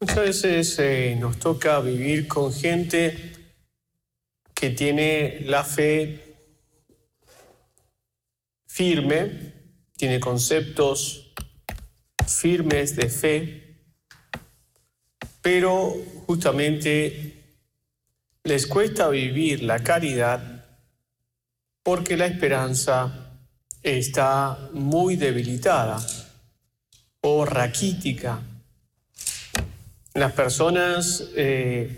Muchas veces eh, nos toca vivir con gente que tiene la fe firme, tiene conceptos firmes de fe, pero justamente les cuesta vivir la caridad porque la esperanza está muy debilitada o raquítica. Las personas eh,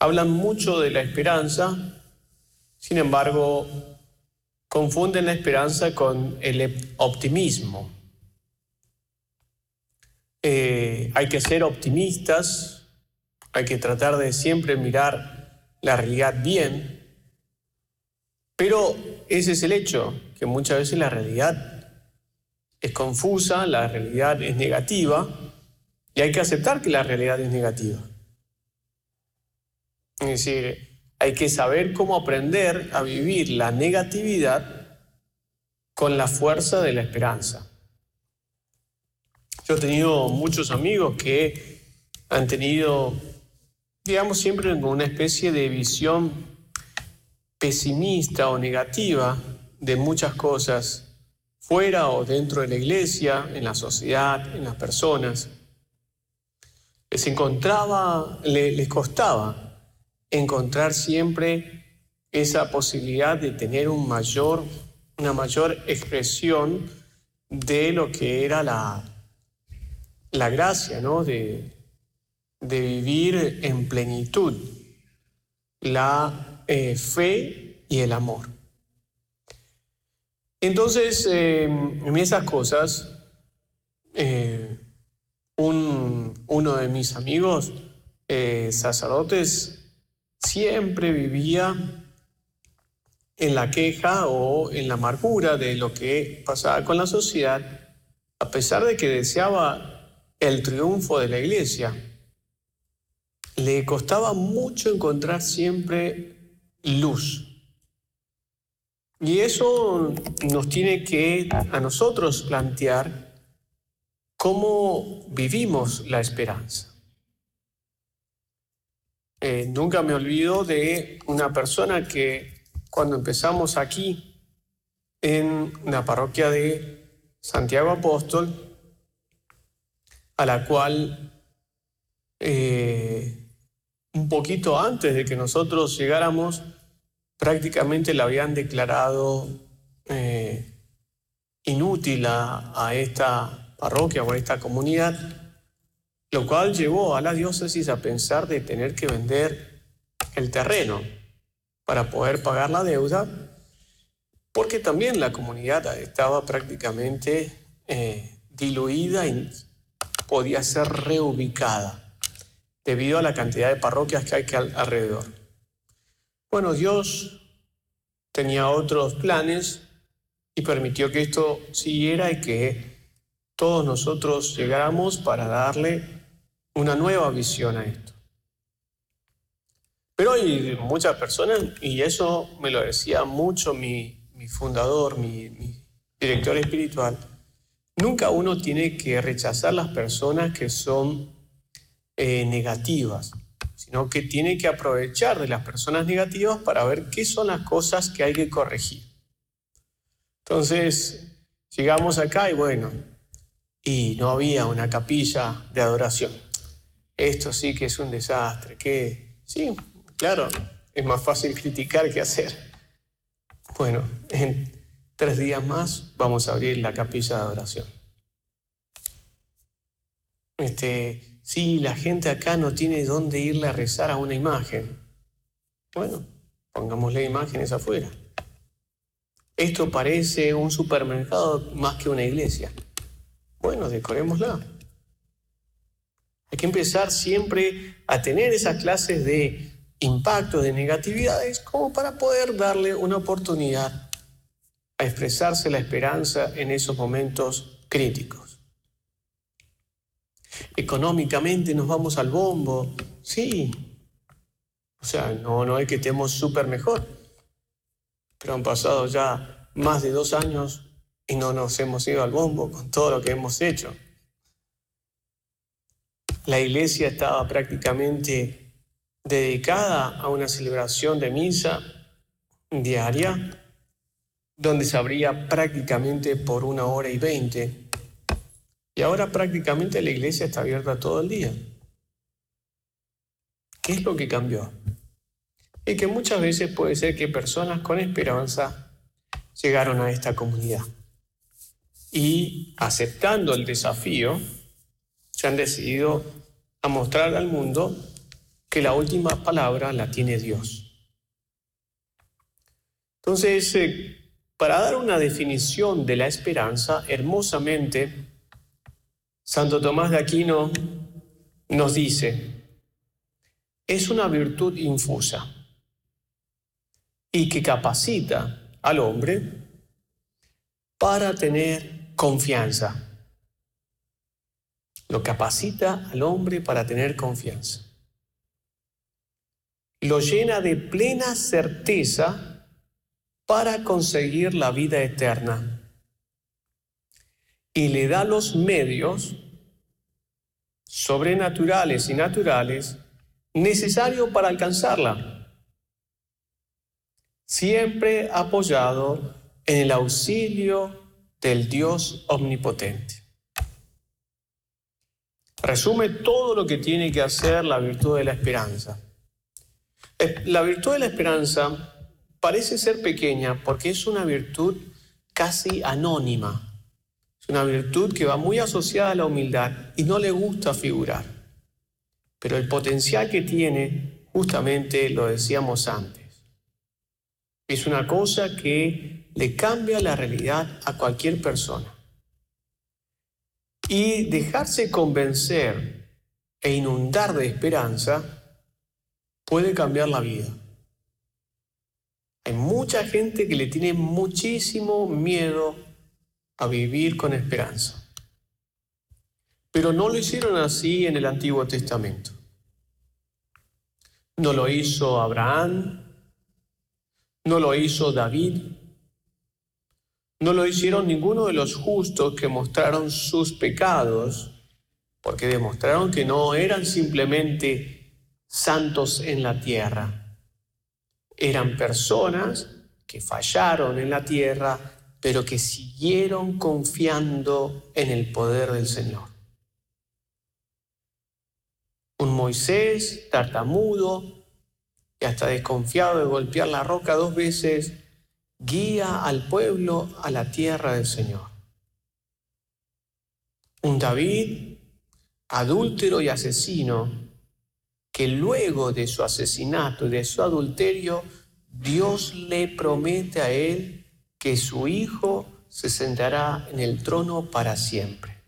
hablan mucho de la esperanza, sin embargo, confunden la esperanza con el optimismo. Eh, hay que ser optimistas, hay que tratar de siempre mirar la realidad bien, pero ese es el hecho, que muchas veces la realidad es confusa, la realidad es negativa, y hay que aceptar que la realidad es negativa. Es decir, hay que saber cómo aprender a vivir la negatividad con la fuerza de la esperanza. Yo he tenido muchos amigos que han tenido, digamos, siempre una especie de visión pesimista o negativa de muchas cosas, fuera o dentro de la iglesia, en la sociedad, en las personas les costaba encontrar siempre esa posibilidad de tener una mayor expresión de lo que era la, la gracia. De, vivir en plenitud la eh, fe y el amor. Entonces, eh, en esas cosas, eh, uno de mis amigos eh, sacerdotes siempre vivía en la queja o en la amargura de lo que pasaba con la sociedad, a pesar de que deseaba el triunfo de la iglesia. Le costaba mucho encontrar siempre luz. Y eso nos tiene que a nosotros plantear cómo vivimos la esperanza. Eh, nunca me olvido de una persona que cuando empezamos aquí en la parroquia de Santiago Apóstol, a la cual eh, un poquito antes de que nosotros llegáramos, prácticamente la habían declarado eh, inútil a esta parroquia o a esta comunidad, lo cual llevó a la diócesis a pensar de tener que vender el terreno para poder pagar la deuda, porque también la comunidad estaba prácticamente eh, diluida y podía ser reubicada debido a la cantidad de parroquias que hay alrededor. Bueno, Dios tenía otros planes y permitió que esto siguiera y que todos nosotros llegáramos para darle una nueva visión a esto. Pero hay muchas personas, y eso me lo decía mucho mi, fundador, mi, director espiritual, nunca uno tiene que rechazar las personas que son eh, negativas, sino que tiene que aprovechar de las personas negativas para ver qué son las cosas que hay que corregir. Entonces, llegamos acá y bueno, y no había una capilla de adoración. Esto sí que es un desastre, que sí, claro, es más fácil criticar que hacer. Bueno, en tres días más vamos a abrir la capilla de adoración. Este, sí, la gente acá no tiene dónde irle a rezar a una imagen. Bueno, pongámosle imágenes afuera. Esto parece un supermercado más que una iglesia. Bueno, decorémosla. Hay que empezar siempre a tener esas clases de impacto, de negatividades, como para poder darle una oportunidad a expresarse la esperanza en esos momentos críticos. Económicamente nos vamos al bombo, sí. O sea, no, no es que estemos súper mejor, pero han pasado ya más de dos años y no nos hemos ido al bombo con todo lo que hemos hecho. la iglesia estaba prácticamente dedicada a una celebración de misa diaria, donde se abría prácticamente por una hora y veinte. Y ahora prácticamente la iglesia está abierta todo el día. ¿Qué es lo que cambió? Y que muchas veces puede ser que personas con esperanza llegaron a esta comunidad y aceptando el desafío, se han decidido a mostrar al mundo que la última palabra la tiene Dios. Entonces, eh, para dar una definición de la esperanza, hermosamente, Santo Tomás de Aquino nos dice, es una virtud infusa y que capacita al hombre para tener confianza. Lo capacita al hombre para tener confianza. Lo llena de plena certeza para conseguir la vida eterna. Y le da los medios sobrenaturales y naturales necesarios para alcanzarla siempre apoyado en el auxilio del Dios omnipotente. Resume todo lo que tiene que hacer la virtud de la esperanza. La virtud de la esperanza parece ser pequeña porque es una virtud casi anónima. Es una virtud que va muy asociada a la humildad y no le gusta figurar. Pero el potencial que tiene, justamente lo decíamos antes es una cosa que le cambia la realidad a cualquier persona. Y dejarse convencer e inundar de esperanza puede cambiar la vida. Hay mucha gente que le tiene muchísimo miedo a vivir con esperanza. Pero no lo hicieron así en el Antiguo Testamento. No lo hizo Abraham, no lo hizo David. No lo hicieron ninguno de los justos que mostraron sus pecados, porque demostraron que no eran simplemente santos en la tierra. Eran personas que fallaron en la tierra, pero que siguieron confiando en el poder del Señor. Un Moisés tartamudo, y hasta desconfiado de golpear la roca dos veces, guía al pueblo a la tierra del Señor. Un David adúltero y asesino, que luego de su asesinato y de su adulterio, Dios le promete a él que su hijo se sentará en el trono para siempre.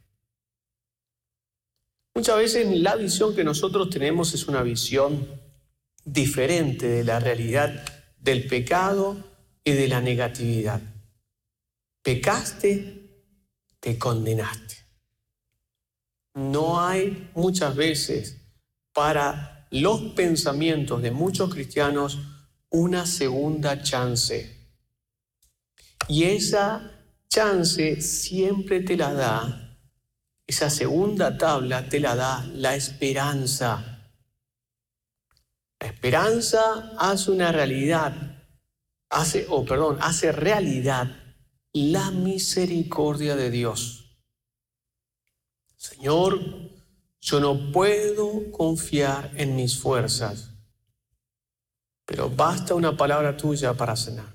Muchas veces la visión que nosotros tenemos es una visión diferente de la realidad del pecado y de la negatividad. Pecaste, te condenaste. No hay muchas veces para los pensamientos de muchos cristianos una segunda chance. Y esa chance siempre te la da, esa segunda tabla te la da la esperanza la esperanza hace una realidad, hace, o perdón, hace realidad la misericordia de Dios. Señor, yo no puedo confiar en mis fuerzas, pero basta una palabra tuya para sanarme.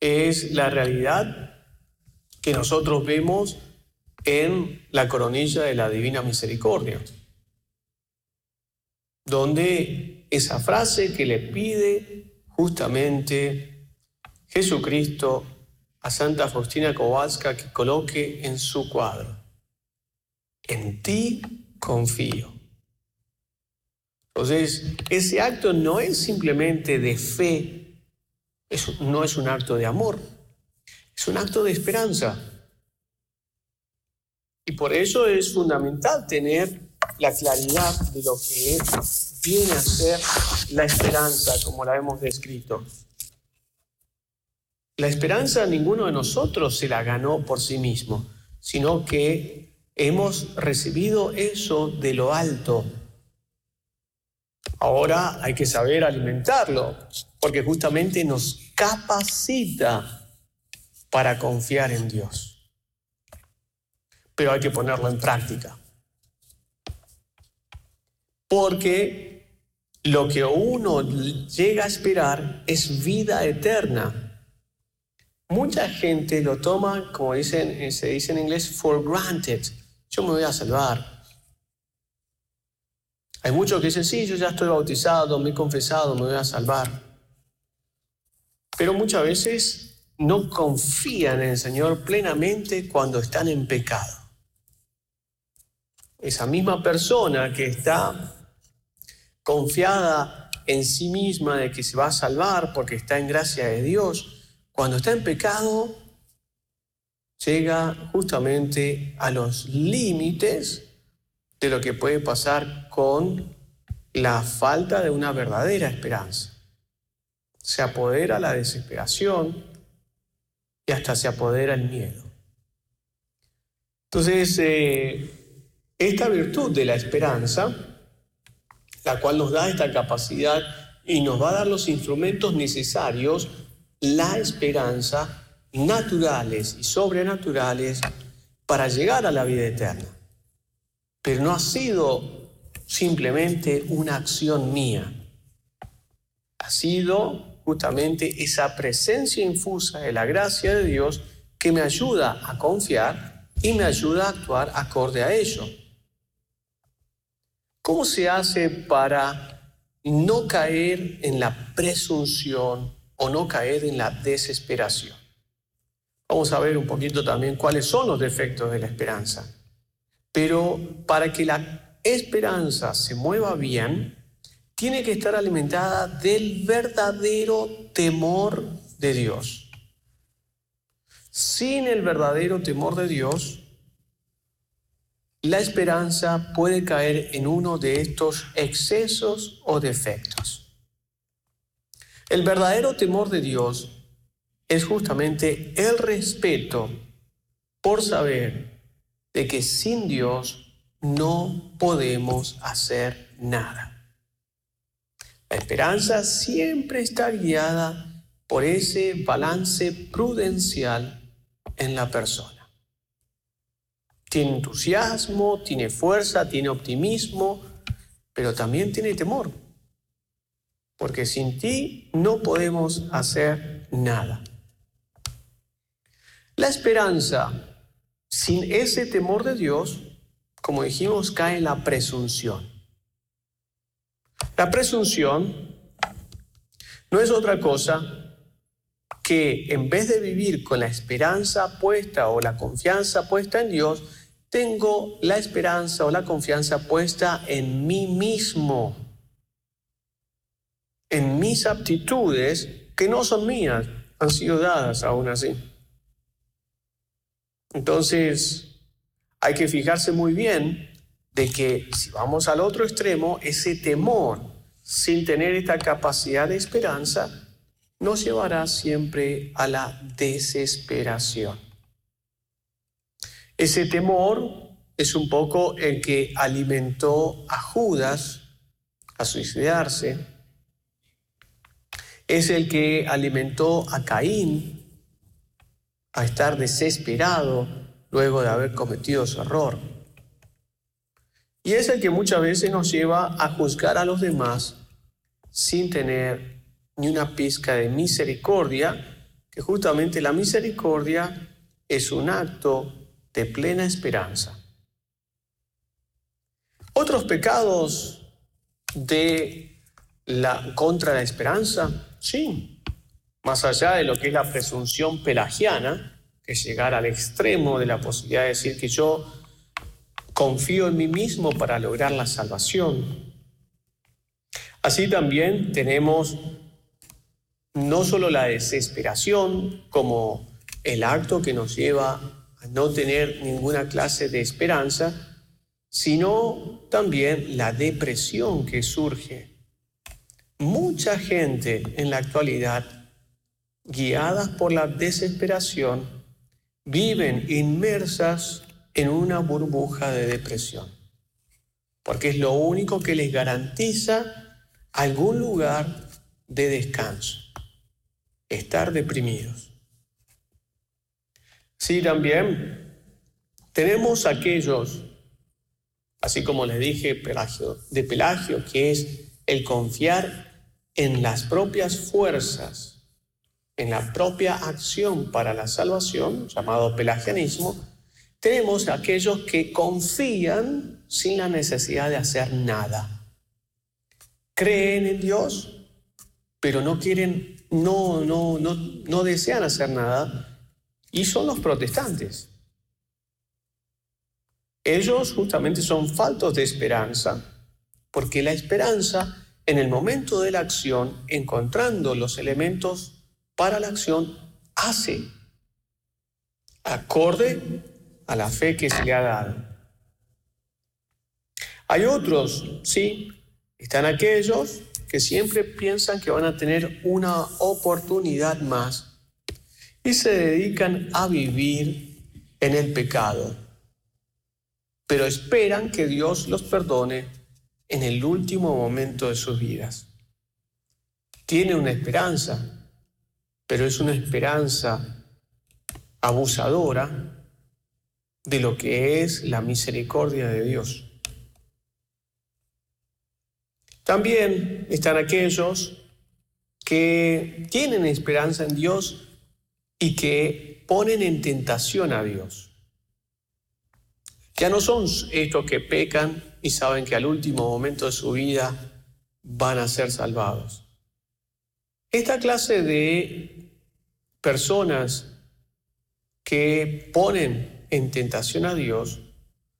Es la realidad que nosotros vemos en la coronilla de la Divina Misericordia donde esa frase que le pide justamente Jesucristo a Santa Faustina Kowalska que coloque en su cuadro. En ti confío. Entonces, ese acto no es simplemente de fe, no es un acto de amor, es un acto de esperanza. Y por eso es fundamental tener la claridad de lo que viene a ser la esperanza, como la hemos descrito. La esperanza ninguno de nosotros se la ganó por sí mismo, sino que hemos recibido eso de lo alto. Ahora hay que saber alimentarlo, porque justamente nos capacita para confiar en Dios. Pero hay que ponerlo en práctica. Porque lo que uno llega a esperar es vida eterna. Mucha gente lo toma, como dicen, se dice en inglés, for granted. Yo me voy a salvar. Hay muchos que dicen, sí, yo ya estoy bautizado, me he confesado, me voy a salvar pero muchas veces no confían en el Señor plenamente cuando están en pecado. Esa misma persona que está confiada en sí misma de que se va a salvar porque está en gracia de Dios, cuando está en pecado, llega justamente a los límites de lo que puede pasar con la falta de una verdadera esperanza se apodera la desesperación y hasta se apodera el miedo. Entonces, eh, esta virtud de la esperanza, la cual nos da esta capacidad y nos va a dar los instrumentos necesarios, la esperanza, naturales y sobrenaturales, para llegar a la vida eterna. Pero no ha sido simplemente una acción mía, ha sido justamente esa presencia infusa de la gracia de Dios que me ayuda a confiar y me ayuda a actuar acorde a ello. ¿Cómo se hace para no caer en la presunción o no caer en la desesperación? Vamos a ver un poquito también cuáles son los defectos de la esperanza. Pero para que la esperanza se mueva bien, tiene que estar alimentada del verdadero temor de Dios. Sin el verdadero temor de Dios, la esperanza puede caer en uno de estos excesos o defectos. El verdadero temor de Dios es justamente el respeto por saber de que sin Dios no podemos hacer nada. La esperanza siempre está guiada por ese balance prudencial en la persona. Tiene entusiasmo, tiene fuerza, tiene optimismo, pero también tiene temor. Porque sin ti no podemos hacer nada. La esperanza sin ese temor de Dios, como dijimos, cae en la presunción. La presunción no es otra cosa que en vez de vivir con la esperanza puesta o la confianza puesta en Dios, tengo la esperanza o la confianza puesta en mí mismo, en mis aptitudes que no son mías, han sido dadas aún así. Entonces, hay que fijarse muy bien de que si vamos al otro extremo, ese temor, sin tener esta capacidad de esperanza, nos llevará siempre a la desesperación. Ese temor es un poco el que alimentó a Judas a suicidarse, es el que alimentó a Caín a estar desesperado luego de haber cometido su error. Y es el que muchas veces nos lleva a juzgar a los demás sin tener ni una pizca de misericordia, que justamente la misericordia es un acto de plena esperanza. Otros pecados de la contra la esperanza, sí, más allá de lo que es la presunción pelagiana, que es llegar al extremo de la posibilidad de decir que yo confío en mí mismo para lograr la salvación. Así también tenemos no solo la desesperación como el acto que nos lleva a no tener ninguna clase de esperanza, sino también la depresión que surge. Mucha gente en la actualidad, guiadas por la desesperación, viven inmersas en una burbuja de depresión, porque es lo único que les garantiza algún lugar de descanso, estar deprimidos. Sí, también tenemos aquellos, así como les dije de Pelagio, que es el confiar en las propias fuerzas, en la propia acción para la salvación, llamado pelagianismo, tenemos aquellos que confían sin la necesidad de hacer nada. Creen en Dios, pero no quieren, no, no, no, no desean hacer nada, y son los protestantes. Ellos justamente son faltos de esperanza, porque la esperanza en el momento de la acción, encontrando los elementos para la acción, hace acorde a la fe que se le ha dado. Hay otros, sí, están aquellos que siempre piensan que van a tener una oportunidad más y se dedican a vivir en el pecado, pero esperan que Dios los perdone en el último momento de sus vidas. Tiene una esperanza, pero es una esperanza abusadora de lo que es la misericordia de Dios. También están aquellos que tienen esperanza en Dios y que ponen en tentación a Dios. Ya no son estos que pecan y saben que al último momento de su vida van a ser salvados. Esta clase de personas que ponen en tentación a Dios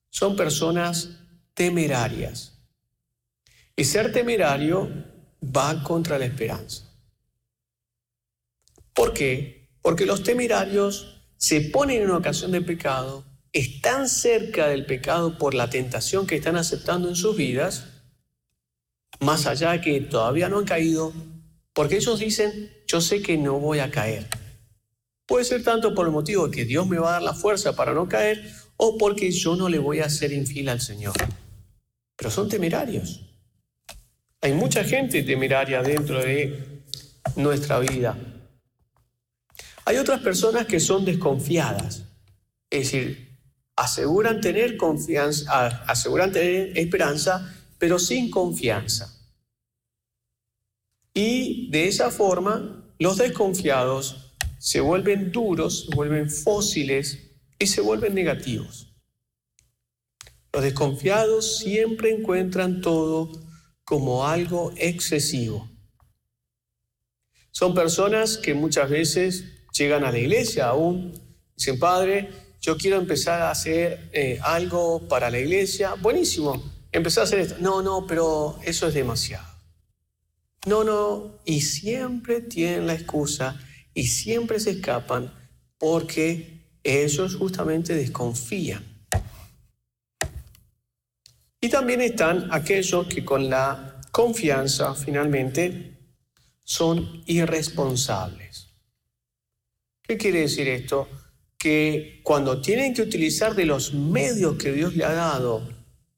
son personas temerarias. Y ser temerario va contra la esperanza. ¿Por qué? Porque los temerarios se ponen en ocasión de pecado, están cerca del pecado por la tentación que están aceptando en sus vidas, más allá de que todavía no han caído, porque ellos dicen, yo sé que no voy a caer. Puede ser tanto por el motivo de que Dios me va a dar la fuerza para no caer o porque yo no le voy a ser infiel al Señor. Pero son temerarios. Hay mucha gente temeraria dentro de nuestra vida. Hay otras personas que son desconfiadas, es decir, aseguran tener confianza, aseguran tener esperanza, pero sin confianza. Y de esa forma, los desconfiados se vuelven duros, se vuelven fósiles y se vuelven negativos. Los desconfiados siempre encuentran todo como algo excesivo. Son personas que muchas veces llegan a la iglesia aún, dicen, Padre, yo quiero empezar a hacer eh, algo para la iglesia. Buenísimo, empezar a hacer esto. No, no, pero eso es demasiado. No, no, y siempre tienen la excusa y siempre se escapan porque ellos justamente desconfían. Y también están aquellos que con la confianza finalmente son irresponsables. ¿Qué quiere decir esto? Que cuando tienen que utilizar de los medios que Dios le ha dado,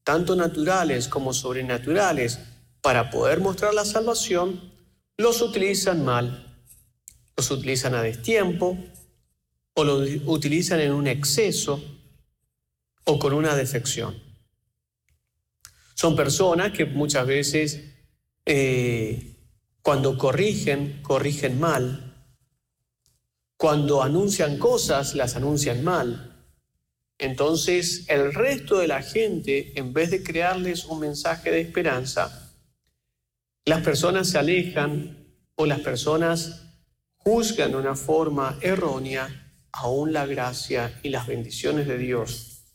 tanto naturales como sobrenaturales, para poder mostrar la salvación, los utilizan mal los utilizan a destiempo o los utilizan en un exceso o con una defección. Son personas que muchas veces eh, cuando corrigen, corrigen mal. Cuando anuncian cosas, las anuncian mal. Entonces el resto de la gente, en vez de crearles un mensaje de esperanza, las personas se alejan o las personas juzgan de una forma errónea aún la gracia y las bendiciones de Dios,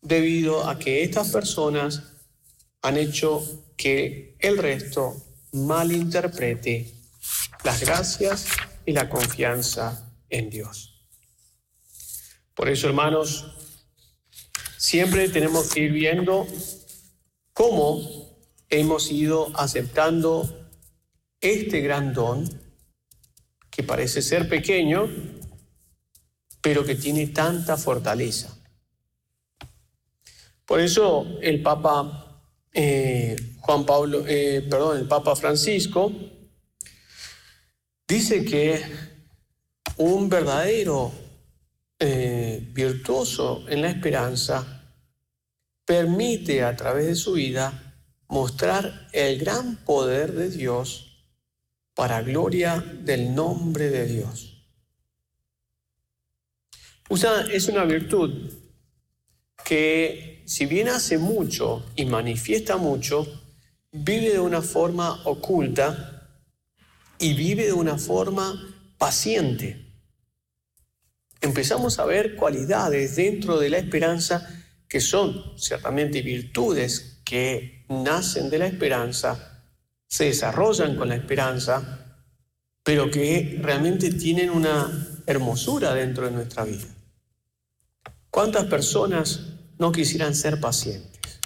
debido a que estas personas han hecho que el resto malinterprete las gracias y la confianza en Dios. Por eso, hermanos, siempre tenemos que ir viendo cómo hemos ido aceptando este gran don que parece ser pequeño, pero que tiene tanta fortaleza. Por eso el Papa eh, Juan Pablo, eh, perdón, el Papa Francisco dice que un verdadero eh, virtuoso en la esperanza permite a través de su vida mostrar el gran poder de Dios para gloria del nombre de Dios. es una virtud que si bien hace mucho y manifiesta mucho, vive de una forma oculta y vive de una forma paciente. Empezamos a ver cualidades dentro de la esperanza que son ciertamente virtudes que nacen de la esperanza, se desarrollan con la esperanza, pero que realmente tienen una hermosura dentro de nuestra vida. ¿Cuántas personas no quisieran ser pacientes?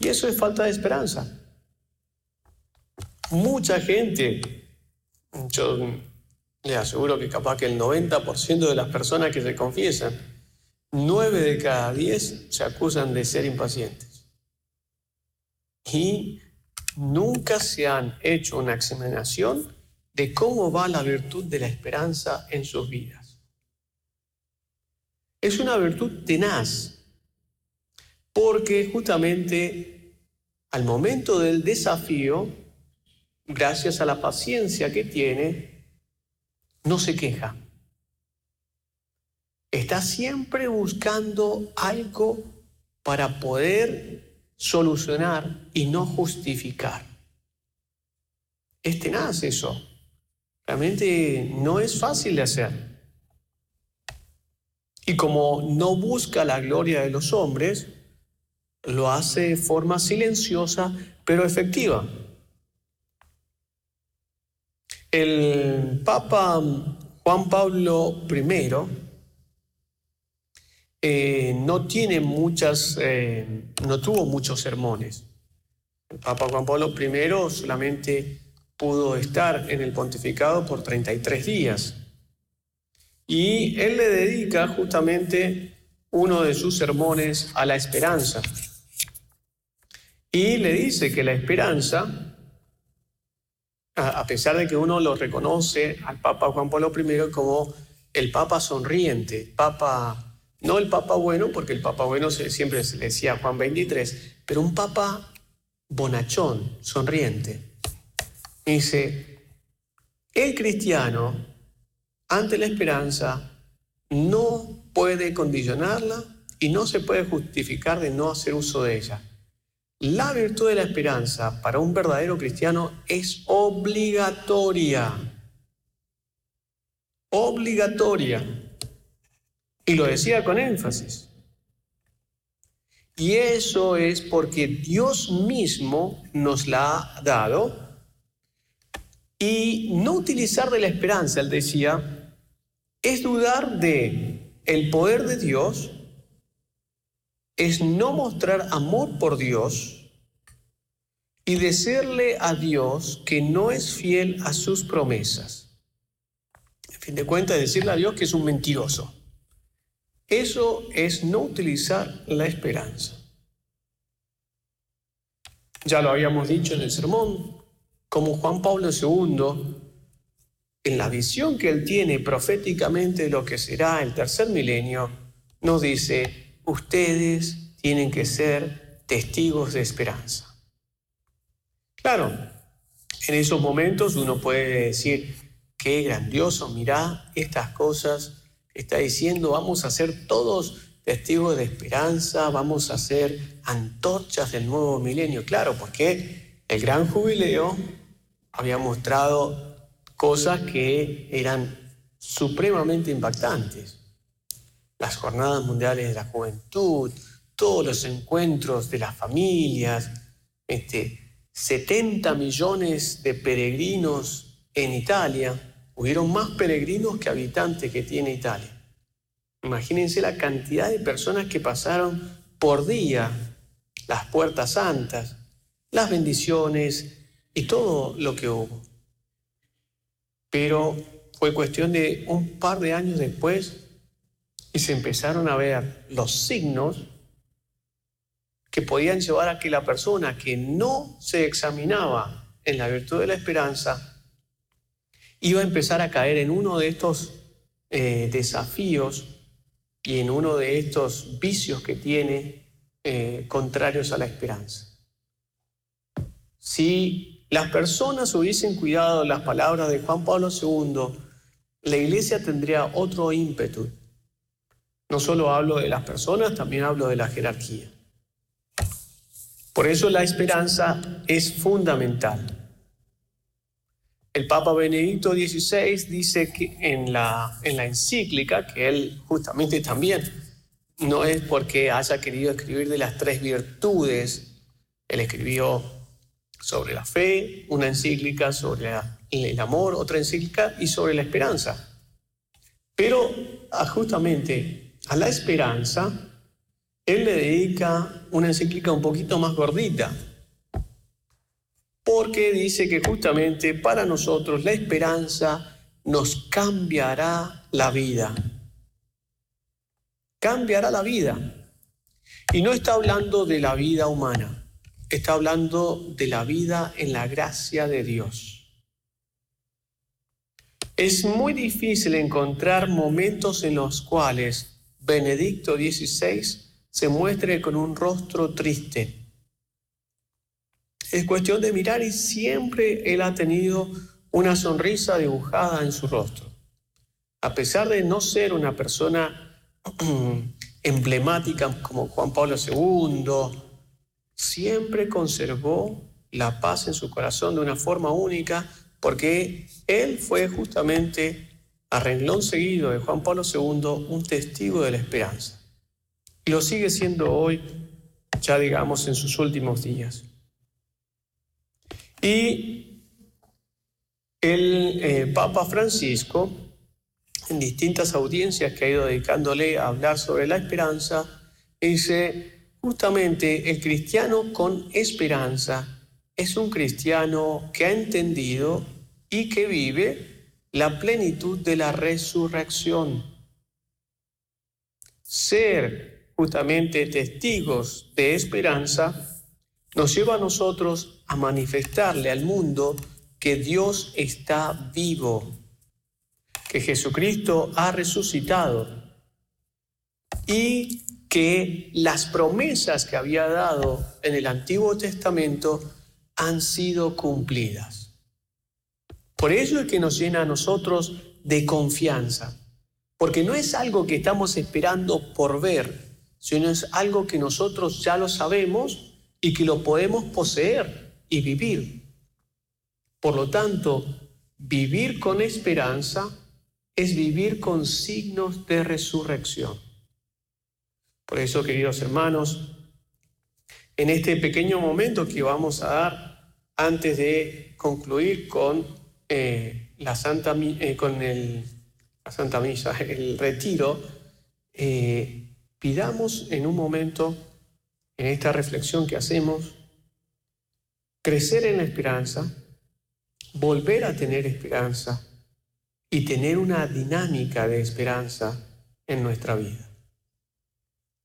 Y eso es falta de esperanza. Mucha gente, yo le aseguro que capaz que el 90% de las personas que se confiesan, 9 de cada 10 se acusan de ser impacientes. Y nunca se han hecho una examinación de cómo va la virtud de la esperanza en sus vidas. Es una virtud tenaz, porque justamente al momento del desafío, gracias a la paciencia que tiene, no se queja. Está siempre buscando algo para poder solucionar y no justificar. Es tenaz eso. Realmente no es fácil de hacer. Y como no busca la gloria de los hombres, lo hace de forma silenciosa pero efectiva. El Papa Juan Pablo I eh, no tiene muchas, eh, no tuvo muchos sermones. El Papa Juan Pablo I solamente pudo estar en el pontificado por 33 días. Y él le dedica justamente uno de sus sermones a la esperanza. Y le dice que la esperanza a pesar de que uno lo reconoce al Papa Juan Pablo I como el Papa sonriente, Papa, no el Papa bueno, porque el Papa bueno siempre se decía Juan 23, pero un Papa bonachón, sonriente. dice, el cristiano, ante la esperanza, no puede condicionarla y no se puede justificar de no hacer uso de ella. La virtud de la esperanza para un verdadero cristiano es obligatoria. Obligatoria. Y lo decía con énfasis. Y eso es porque Dios mismo nos la ha dado. Y no utilizar de la esperanza, él decía, es dudar de el poder de Dios es no mostrar amor por Dios y decirle a Dios que no es fiel a sus promesas. En fin de cuentas, decirle a Dios que es un mentiroso. Eso es no utilizar la esperanza. Ya lo habíamos dicho en el sermón, como Juan Pablo II, en la visión que él tiene proféticamente de lo que será el tercer milenio, nos dice, ustedes tienen que ser testigos de esperanza. Claro, en esos momentos uno puede decir, qué grandioso, mirá estas cosas, está diciendo, vamos a ser todos testigos de esperanza, vamos a ser antorchas del nuevo milenio. Claro, porque el gran jubileo había mostrado cosas que eran supremamente impactantes las jornadas mundiales de la juventud, todos los encuentros de las familias, este, 70 millones de peregrinos en Italia. Hubieron más peregrinos que habitantes que tiene Italia. Imagínense la cantidad de personas que pasaron por día las puertas santas, las bendiciones y todo lo que hubo. Pero fue cuestión de un par de años después y se empezaron a ver los signos que podían llevar a que la persona que no se examinaba en la virtud de la esperanza iba a empezar a caer en uno de estos eh, desafíos y en uno de estos vicios que tiene eh, contrarios a la esperanza. Si las personas hubiesen cuidado las palabras de Juan Pablo II, la iglesia tendría otro ímpetu. No solo hablo de las personas, también hablo de la jerarquía. Por eso la esperanza es fundamental. El Papa Benedicto XVI dice que en la, en la encíclica, que él justamente también no es porque haya querido escribir de las tres virtudes, él escribió sobre la fe, una encíclica sobre el amor, otra encíclica y sobre la esperanza. Pero ah, justamente a la esperanza, él le dedica una encíclica un poquito más gordita, porque dice que justamente para nosotros la esperanza nos cambiará la vida. Cambiará la vida. Y no está hablando de la vida humana, está hablando de la vida en la gracia de Dios. Es muy difícil encontrar momentos en los cuales Benedicto XVI se muestre con un rostro triste es cuestión de mirar y siempre Él ha tenido una sonrisa dibujada en su rostro. A pesar de no ser una persona emblemática como Juan Pablo II, siempre conservó la paz en su corazón de una forma única porque Él fue justamente a renglón seguido de Juan Pablo II un testigo de la esperanza. Y lo sigue siendo hoy, ya digamos, en sus últimos días. Y el eh, Papa Francisco, en distintas audiencias que ha ido dedicándole a hablar sobre la esperanza, dice, justamente el cristiano con esperanza es un cristiano que ha entendido y que vive la plenitud de la resurrección. Ser justamente testigos de esperanza nos lleva a nosotros a manifestarle al mundo que Dios está vivo, que Jesucristo ha resucitado y que las promesas que había dado en el Antiguo Testamento han sido cumplidas. Por eso es que nos llena a nosotros de confianza, porque no es algo que estamos esperando por ver, sino es algo que nosotros ya lo sabemos y que lo podemos poseer y vivir. Por lo tanto, vivir con esperanza es vivir con signos de resurrección. Por eso, queridos hermanos, en este pequeño momento que vamos a dar antes de concluir con eh, la Santa eh, con el, la Santa Misa, el retiro, eh, pidamos en un momento en esta reflexión que hacemos, crecer en la esperanza, volver a tener esperanza y tener una dinámica de esperanza en nuestra vida.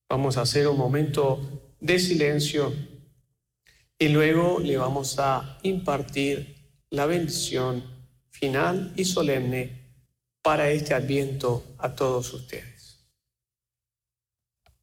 Vamos a hacer un momento de silencio y luego le vamos a impartir la bendición final y solemne para este adviento a todos ustedes.